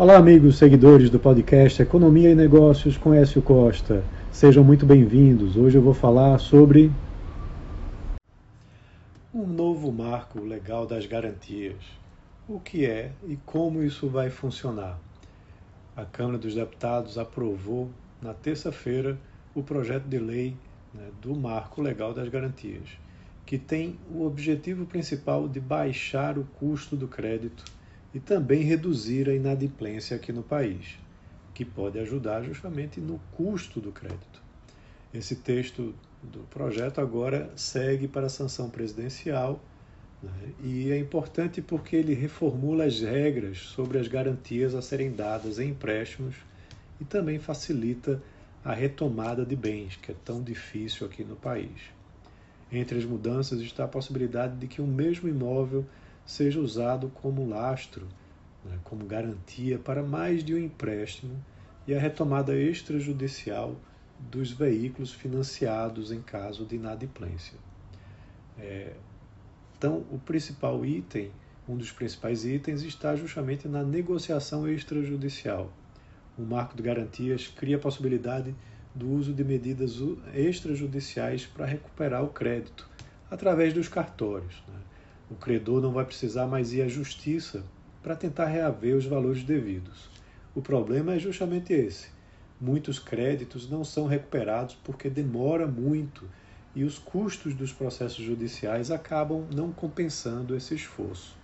Olá, amigos seguidores do podcast Economia e Negócios com Écio Costa. Sejam muito bem-vindos. Hoje eu vou falar sobre um novo marco legal das garantias. O que é e como isso vai funcionar? A Câmara dos Deputados aprovou na terça-feira o projeto de lei né, do Marco Legal das Garantias, que tem o objetivo principal de baixar o custo do crédito e também reduzir a inadimplência aqui no país, que pode ajudar justamente no custo do crédito. Esse texto do projeto agora segue para a sanção presidencial né, e é importante porque ele reformula as regras sobre as garantias a serem dadas em empréstimos e também facilita a retomada de bens, que é tão difícil aqui no país. Entre as mudanças está a possibilidade de que um mesmo imóvel seja usado como lastro, né, como garantia para mais de um empréstimo e a retomada extrajudicial dos veículos financiados em caso de inadimplência. É, então, o principal item, um dos principais itens, está justamente na negociação extrajudicial. O marco de garantias cria a possibilidade do uso de medidas extrajudiciais para recuperar o crédito através dos cartórios. Né? O credor não vai precisar mais ir à justiça para tentar reaver os valores devidos. O problema é justamente esse. Muitos créditos não são recuperados porque demora muito e os custos dos processos judiciais acabam não compensando esse esforço.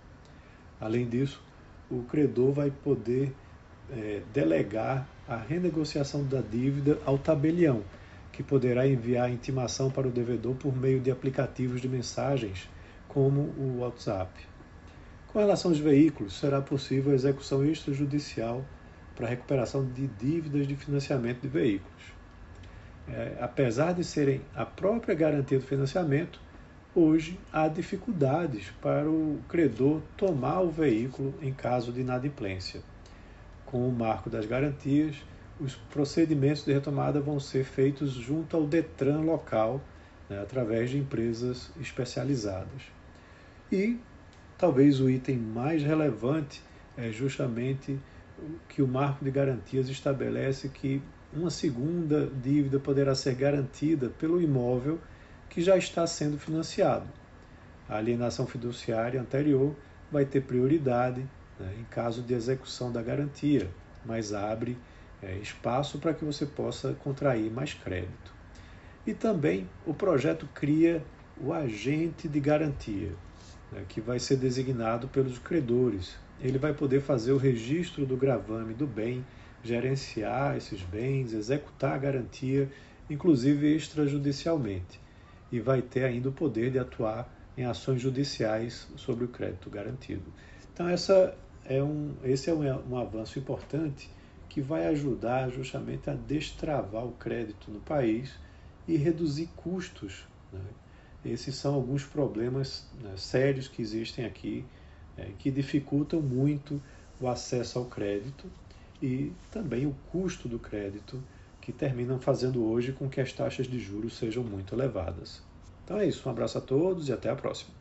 Além disso, o credor vai poder é, delegar a renegociação da dívida ao tabelião, que poderá enviar intimação para o devedor por meio de aplicativos de mensagens como o WhatsApp. Com relação aos veículos, será possível a execução extrajudicial para a recuperação de dívidas de financiamento de veículos. É, apesar de serem a própria garantia do financiamento, hoje há dificuldades para o credor tomar o veículo em caso de inadimplência. Com o marco das garantias, os procedimentos de retomada vão ser feitos junto ao Detran local, né, através de empresas especializadas. E talvez o item mais relevante é justamente que o marco de garantias estabelece que uma segunda dívida poderá ser garantida pelo imóvel que já está sendo financiado. A alienação fiduciária anterior vai ter prioridade né, em caso de execução da garantia, mas abre é, espaço para que você possa contrair mais crédito. E também o projeto cria o agente de garantia né, que vai ser designado pelos credores. Ele vai poder fazer o registro do gravame do bem, gerenciar esses bens, executar a garantia, inclusive extrajudicialmente, e vai ter ainda o poder de atuar em ações judiciais sobre o crédito garantido. Então, essa é um, esse é um, um avanço importante que vai ajudar justamente a destravar o crédito no país e reduzir custos. Né? Esses são alguns problemas né, sérios que existem aqui, é, que dificultam muito o acesso ao crédito e também o custo do crédito, que terminam fazendo hoje com que as taxas de juros sejam muito elevadas. Então é isso, um abraço a todos e até a próxima.